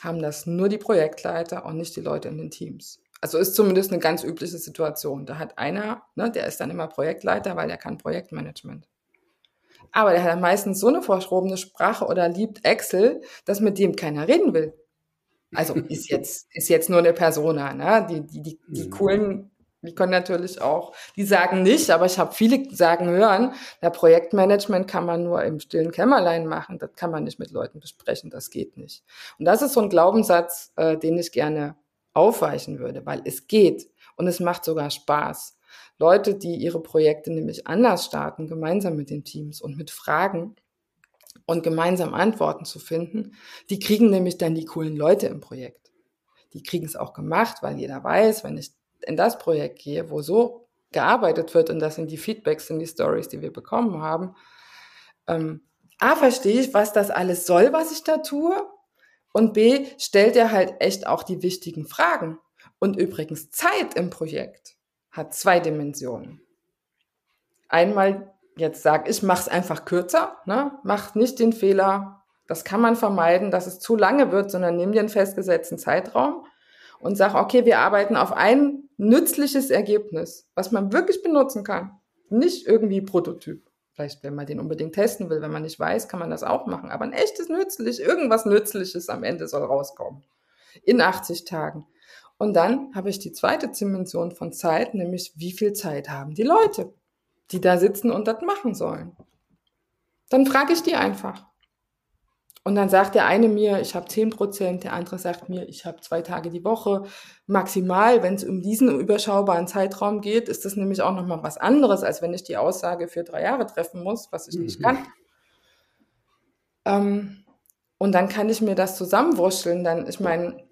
haben das nur die Projektleiter und nicht die Leute in den Teams. Also ist zumindest eine ganz übliche Situation. Da hat einer, ne, der ist dann immer Projektleiter, weil er kann Projektmanagement. Aber der hat meistens so eine verschrobene Sprache oder liebt Excel, dass mit dem keiner reden will. Also <laughs> ist jetzt, ist jetzt nur eine Persona, ne? Die, die, die, die mhm. coolen, die können natürlich auch, die sagen nicht, aber ich habe viele sagen hören, der Projektmanagement kann man nur im stillen Kämmerlein machen, das kann man nicht mit Leuten besprechen, das geht nicht. Und das ist so ein Glaubenssatz, äh, den ich gerne aufweichen würde, weil es geht und es macht sogar Spaß. Leute, die ihre Projekte nämlich anders starten, gemeinsam mit den Teams und mit Fragen, und gemeinsam Antworten zu finden, die kriegen nämlich dann die coolen Leute im Projekt. Die kriegen es auch gemacht, weil jeder weiß, wenn ich in das Projekt gehe, wo so gearbeitet wird, und das sind die Feedbacks, sind die Stories, die wir bekommen haben, ähm, A, verstehe ich, was das alles soll, was ich da tue, und B, stellt er halt echt auch die wichtigen Fragen. Und übrigens, Zeit im Projekt hat zwei Dimensionen. Einmal jetzt sage, ich mache es einfach kürzer, ne? mach nicht den Fehler, das kann man vermeiden, dass es zu lange wird, sondern nimm dir einen festgesetzten Zeitraum und sag, okay, wir arbeiten auf ein nützliches Ergebnis, was man wirklich benutzen kann. Nicht irgendwie Prototyp. Vielleicht, wenn man den unbedingt testen will, wenn man nicht weiß, kann man das auch machen. Aber ein echtes Nützlich, irgendwas Nützliches am Ende soll rauskommen. In 80 Tagen. Und dann habe ich die zweite Dimension von Zeit, nämlich wie viel Zeit haben die Leute, die da sitzen und das machen sollen. Dann frage ich die einfach. Und dann sagt der eine mir, ich habe 10 Prozent, der andere sagt mir, ich habe zwei Tage die Woche. Maximal, wenn es um diesen überschaubaren Zeitraum geht, ist das nämlich auch nochmal was anderes, als wenn ich die Aussage für drei Jahre treffen muss, was ich mhm. nicht kann. Ähm, und dann kann ich mir das zusammenwurschteln. Dann, ich meine,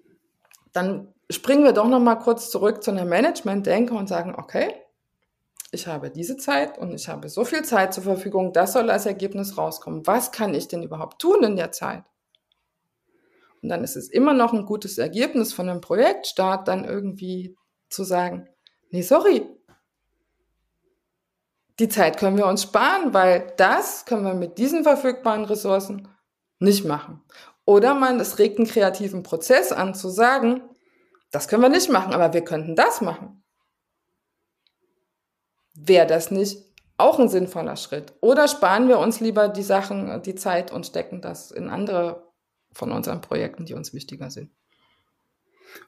dann springen wir doch nochmal kurz zurück zu einer Management-Denke und sagen, okay, ich habe diese Zeit und ich habe so viel Zeit zur Verfügung, das soll als Ergebnis rauskommen. Was kann ich denn überhaupt tun in der Zeit? Und dann ist es immer noch ein gutes Ergebnis von einem Projektstart, dann irgendwie zu sagen, nee, sorry, die Zeit können wir uns sparen, weil das können wir mit diesen verfügbaren Ressourcen nicht machen. Oder man, es regt einen kreativen Prozess an zu sagen, das können wir nicht machen, aber wir könnten das machen wäre das nicht auch ein sinnvoller Schritt? Oder sparen wir uns lieber die Sachen, die Zeit und stecken das in andere von unseren Projekten, die uns wichtiger sind?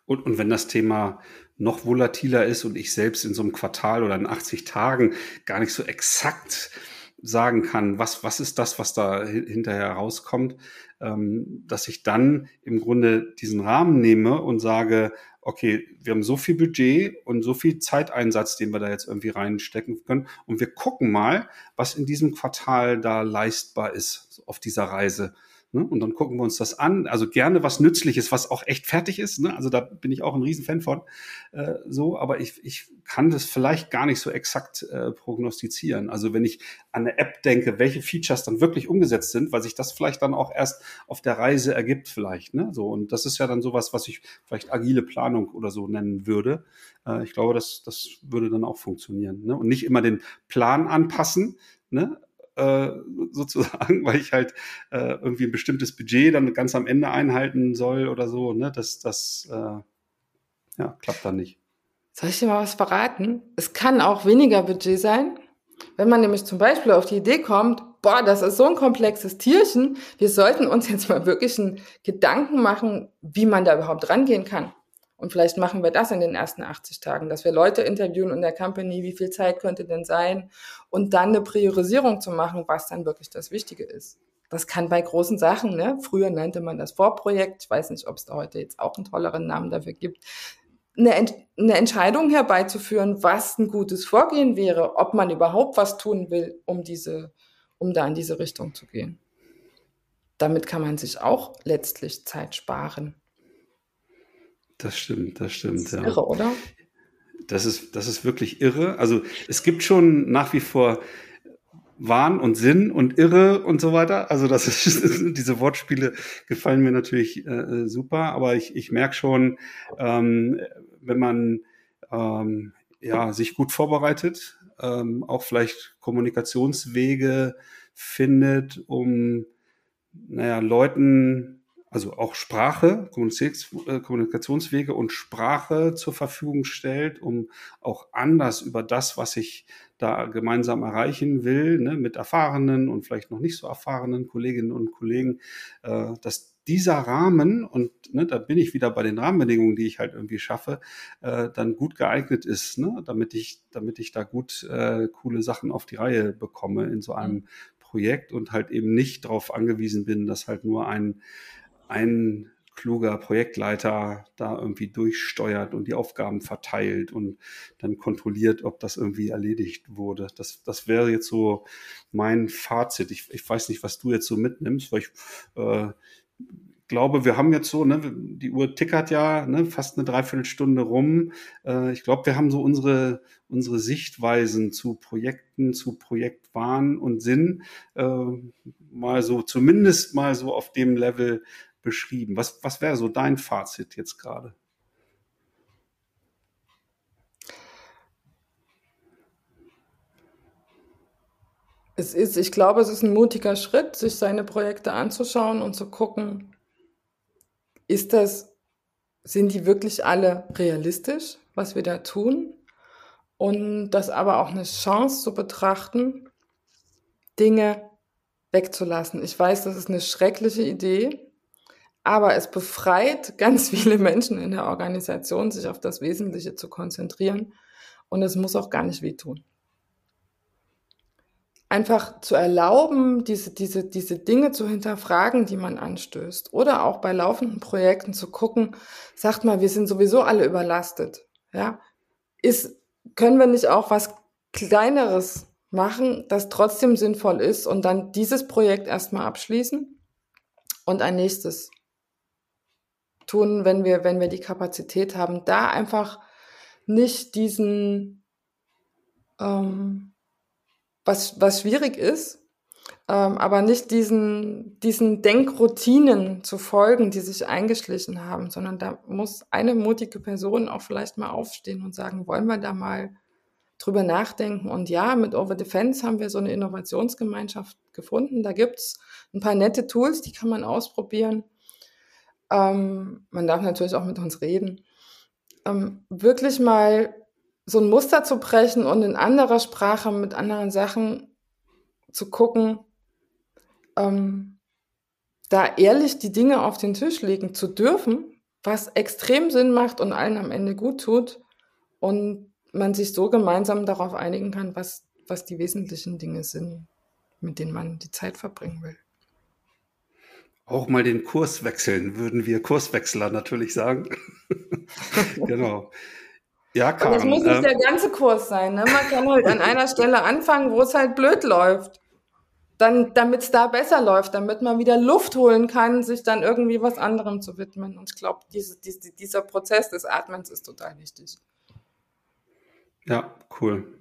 Und, und wenn das Thema noch volatiler ist und ich selbst in so einem Quartal oder in 80 Tagen gar nicht so exakt sagen kann, was, was ist das, was da hinterher rauskommt, ähm, dass ich dann im Grunde diesen Rahmen nehme und sage, okay, wir haben so viel Budget und so viel Zeiteinsatz, den wir da jetzt irgendwie reinstecken können. Und wir gucken mal, was in diesem Quartal da leistbar ist auf dieser Reise. Ne? Und dann gucken wir uns das an. Also gerne was Nützliches, was auch echt fertig ist. Ne? Also da bin ich auch ein Riesenfan von. Äh, so, aber ich, ich kann das vielleicht gar nicht so exakt äh, prognostizieren. Also wenn ich an eine App denke, welche Features dann wirklich umgesetzt sind, weil sich das vielleicht dann auch erst auf der Reise ergibt, vielleicht. Ne? So, und das ist ja dann sowas, was ich vielleicht agile Planung oder so nennen würde. Äh, ich glaube, das, das würde dann auch funktionieren. Ne? Und nicht immer den Plan anpassen, ne? Äh, sozusagen, <laughs> weil ich halt äh, irgendwie ein bestimmtes Budget dann ganz am Ende einhalten soll oder so. Ne? Das, das äh, ja, klappt dann nicht. Soll ich dir mal was verraten? Es kann auch weniger Budget sein. Wenn man nämlich zum Beispiel auf die Idee kommt, boah, das ist so ein komplexes Tierchen, wir sollten uns jetzt mal wirklich einen Gedanken machen, wie man da überhaupt rangehen kann. Und vielleicht machen wir das in den ersten 80 Tagen, dass wir Leute interviewen in der Company, wie viel Zeit könnte denn sein und dann eine Priorisierung zu machen, was dann wirklich das Wichtige ist. Das kann bei großen Sachen, ne? früher nannte man das Vorprojekt, ich weiß nicht, ob es da heute jetzt auch einen tolleren Namen dafür gibt, eine, Ent eine Entscheidung herbeizuführen, was ein gutes Vorgehen wäre, ob man überhaupt was tun will, um diese, um da in diese Richtung zu gehen. Damit kann man sich auch letztlich Zeit sparen. Das stimmt, das stimmt. Das ist ja. irre, oder? Das ist, das ist wirklich irre. Also es gibt schon nach wie vor Wahn und Sinn und Irre und so weiter. Also das ist, <laughs> diese Wortspiele gefallen mir natürlich äh, super, aber ich, ich merke schon, ähm, wenn man ähm, ja, sich gut vorbereitet, ähm, auch vielleicht Kommunikationswege findet, um naja, Leuten also auch Sprache, äh, Kommunikationswege und Sprache zur Verfügung stellt, um auch anders über das, was ich da gemeinsam erreichen will, ne, mit erfahrenen und vielleicht noch nicht so erfahrenen Kolleginnen und Kollegen, äh, dass dieser Rahmen, und ne, da bin ich wieder bei den Rahmenbedingungen, die ich halt irgendwie schaffe, äh, dann gut geeignet ist, ne, damit ich, damit ich da gut äh, coole Sachen auf die Reihe bekomme in so einem mhm. Projekt und halt eben nicht darauf angewiesen bin, dass halt nur ein ein kluger Projektleiter da irgendwie durchsteuert und die Aufgaben verteilt und dann kontrolliert, ob das irgendwie erledigt wurde. Das, das wäre jetzt so mein Fazit. Ich, ich weiß nicht, was du jetzt so mitnimmst, weil ich äh, glaube, wir haben jetzt so, ne, die Uhr tickert ja ne, fast eine Dreiviertelstunde rum. Äh, ich glaube, wir haben so unsere, unsere Sichtweisen zu Projekten, zu Projektwahn und Sinn äh, mal so, zumindest mal so auf dem Level beschrieben. Was, was wäre so dein Fazit jetzt gerade? Es ist, ich glaube, es ist ein mutiger Schritt, sich seine Projekte anzuschauen und zu gucken, ist das, sind die wirklich alle realistisch, was wir da tun? Und das aber auch eine Chance zu betrachten, Dinge wegzulassen. Ich weiß, das ist eine schreckliche Idee, aber es befreit <laughs> ganz viele Menschen in der Organisation, sich auf das Wesentliche zu konzentrieren. Und es muss auch gar nicht wehtun. Einfach zu erlauben, diese, diese, diese Dinge zu hinterfragen, die man anstößt. Oder auch bei laufenden Projekten zu gucken, sagt mal, wir sind sowieso alle überlastet. Ja, ist, können wir nicht auch was Kleineres machen, das trotzdem sinnvoll ist und dann dieses Projekt erstmal abschließen und ein nächstes tun, wenn wir, wenn wir die Kapazität haben, da einfach nicht diesen, ähm, was, was schwierig ist, ähm, aber nicht diesen, diesen Denkroutinen zu folgen, die sich eingeschlichen haben, sondern da muss eine mutige Person auch vielleicht mal aufstehen und sagen, wollen wir da mal drüber nachdenken. Und ja, mit Over Defense haben wir so eine Innovationsgemeinschaft gefunden. Da gibt's ein paar nette Tools, die kann man ausprobieren. Ähm, man darf natürlich auch mit uns reden. Ähm, wirklich mal so ein Muster zu brechen und in anderer Sprache mit anderen Sachen zu gucken, ähm, da ehrlich die Dinge auf den Tisch legen zu dürfen, was extrem Sinn macht und allen am Ende gut tut und man sich so gemeinsam darauf einigen kann, was, was die wesentlichen Dinge sind, mit denen man die Zeit verbringen will. Auch mal den Kurs wechseln, würden wir Kurswechsler natürlich sagen. <laughs> genau. Ja, Karen. Und das muss nicht äh, der ganze Kurs sein. Ne? Man kann halt an einer Stelle anfangen, wo es halt blöd läuft. Dann, damit es da besser läuft, damit man wieder Luft holen kann, sich dann irgendwie was anderem zu widmen. Und ich glaube, diese, diese, dieser Prozess des Atmens ist total wichtig. Ja, cool.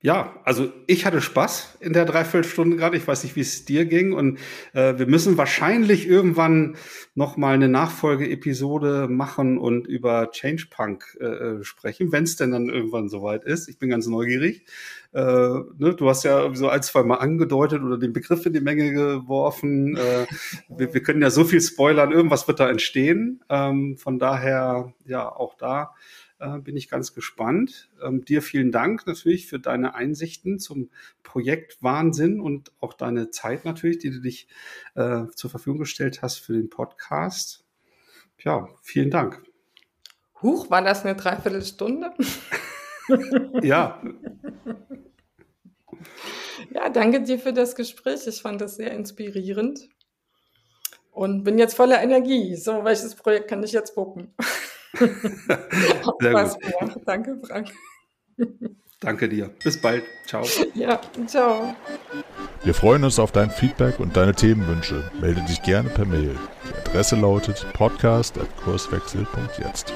Ja, also ich hatte Spaß in der Dreiviertelstunde gerade. Ich weiß nicht, wie es dir ging. Und äh, wir müssen wahrscheinlich irgendwann noch mal eine Nachfolgeepisode machen und über Changepunk äh, äh sprechen, wenn es denn dann irgendwann soweit ist. Ich bin ganz neugierig. Äh, ne, du hast ja so ein, zwei Mal angedeutet oder den Begriff in die Menge geworfen. Äh, wir, wir können ja so viel spoilern. Irgendwas wird da entstehen. Ähm, von daher, ja, auch da äh, bin ich ganz gespannt. Ähm, dir vielen Dank natürlich für deine Einsichten zum Projekt Wahnsinn und auch deine Zeit natürlich, die du dich äh, zur Verfügung gestellt hast für den Podcast. Ja, vielen Dank. Huch, war das eine Dreiviertelstunde? <laughs> ja. Ja, danke dir für das Gespräch. Ich fand das sehr inspirierend und bin jetzt voller Energie. So, welches Projekt kann ich jetzt gucken? <laughs> Sehr gut. Danke, Frank. Danke dir. Bis bald. Ciao. <laughs> Ja, ciao. Wir freuen uns auf dein Feedback und deine Themenwünsche. Melde dich gerne per Mail. Die Adresse lautet podcast.kurswechsel.jetzt.